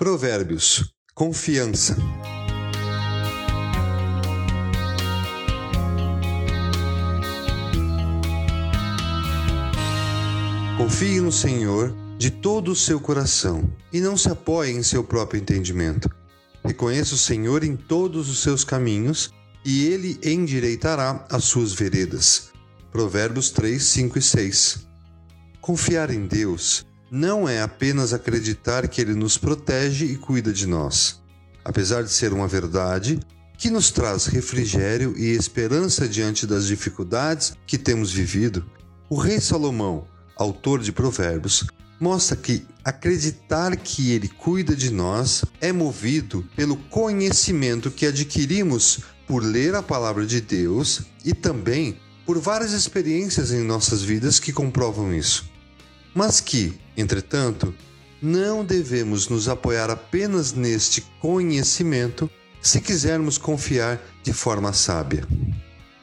Provérbios Confiança. Confie no Senhor de todo o seu coração e não se apoie em seu próprio entendimento. Reconheça o Senhor em todos os seus caminhos e ele endireitará as suas veredas. Provérbios 3, 5 e 6. Confiar em Deus não é apenas acreditar que Ele nos protege e cuida de nós. Apesar de ser uma verdade que nos traz refrigério e esperança diante das dificuldades que temos vivido, o rei Salomão, autor de Provérbios, mostra que acreditar que Ele cuida de nós é movido pelo conhecimento que adquirimos por ler a palavra de Deus e também por várias experiências em nossas vidas que comprovam isso mas que, entretanto, não devemos nos apoiar apenas neste conhecimento se quisermos confiar de forma sábia.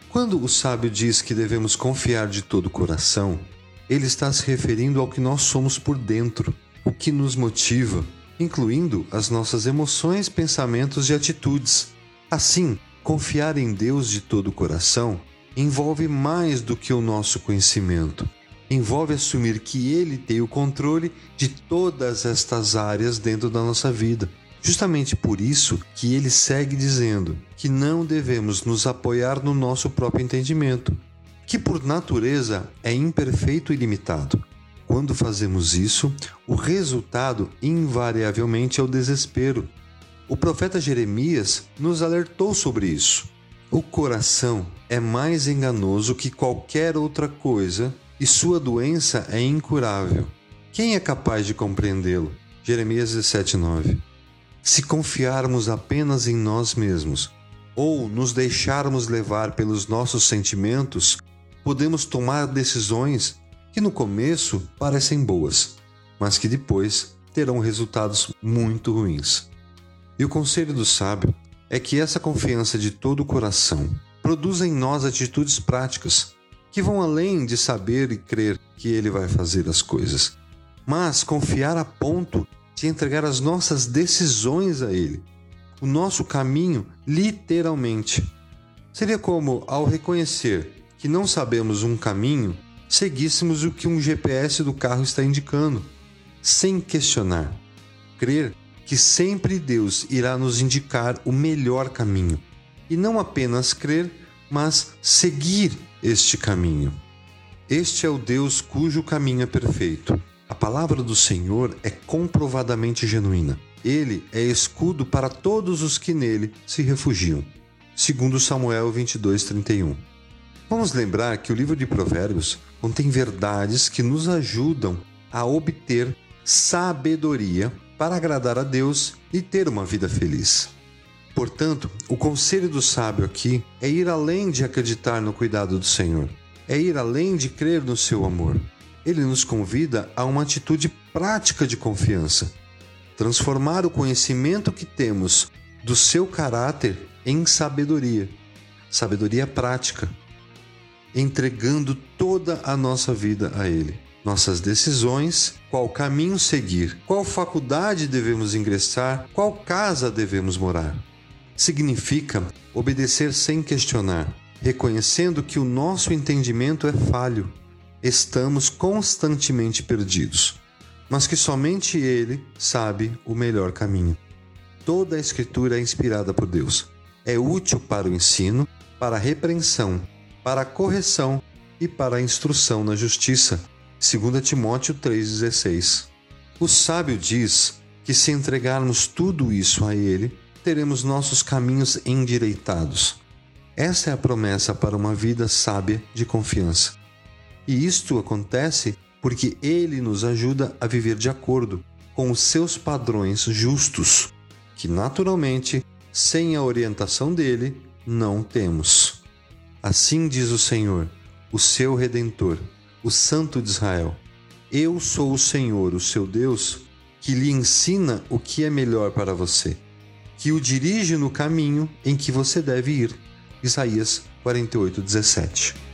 Quando o sábio diz que devemos confiar de todo o coração, ele está se referindo ao que nós somos por dentro, o que nos motiva, incluindo as nossas emoções, pensamentos e atitudes. Assim, confiar em Deus de todo o coração envolve mais do que o nosso conhecimento envolve assumir que Ele tem o controle de todas estas áreas dentro da nossa vida. Justamente por isso que ele segue dizendo que não devemos nos apoiar no nosso próprio entendimento, que por natureza é imperfeito e limitado. Quando fazemos isso, o resultado invariavelmente é o desespero. O profeta Jeremias nos alertou sobre isso. O coração é mais enganoso que qualquer outra coisa e sua doença é incurável. Quem é capaz de compreendê-lo? Jeremias 17:9. Se confiarmos apenas em nós mesmos ou nos deixarmos levar pelos nossos sentimentos, podemos tomar decisões que no começo parecem boas, mas que depois terão resultados muito ruins. E o conselho do sábio é que essa confiança de todo o coração produza em nós atitudes práticas que vão além de saber e crer que Ele vai fazer as coisas, mas confiar a ponto de entregar as nossas decisões a Ele, o nosso caminho, literalmente. Seria como, ao reconhecer que não sabemos um caminho, seguíssemos o que um GPS do carro está indicando, sem questionar. Crer que sempre Deus irá nos indicar o melhor caminho, e não apenas crer, mas seguir este caminho. Este é o Deus cujo caminho é perfeito. A palavra do Senhor é comprovadamente genuína. Ele é escudo para todos os que nele se refugiam. Segundo Samuel 22:31. Vamos lembrar que o livro de Provérbios contém verdades que nos ajudam a obter sabedoria para agradar a Deus e ter uma vida feliz. Portanto, o conselho do sábio aqui é ir além de acreditar no cuidado do Senhor, é ir além de crer no seu amor. Ele nos convida a uma atitude prática de confiança, transformar o conhecimento que temos do seu caráter em sabedoria, sabedoria prática, entregando toda a nossa vida a Ele. Nossas decisões, qual caminho seguir, qual faculdade devemos ingressar, qual casa devemos morar significa obedecer sem questionar, reconhecendo que o nosso entendimento é falho. Estamos constantemente perdidos, mas que somente Ele sabe o melhor caminho. Toda a Escritura é inspirada por Deus. É útil para o ensino, para a repreensão, para a correção e para a instrução na justiça. 2 Timóteo 3,16. O sábio diz que se entregarmos tudo isso a Ele, teremos nossos caminhos endireitados. Essa é a promessa para uma vida sábia de confiança. E isto acontece porque Ele nos ajuda a viver de acordo com os seus padrões justos, que naturalmente, sem a orientação dele, não temos. Assim diz o Senhor, o seu redentor, o Santo de Israel: Eu sou o Senhor, o seu Deus, que lhe ensina o que é melhor para você que o dirige no caminho em que você deve ir. Isaías 48, 17.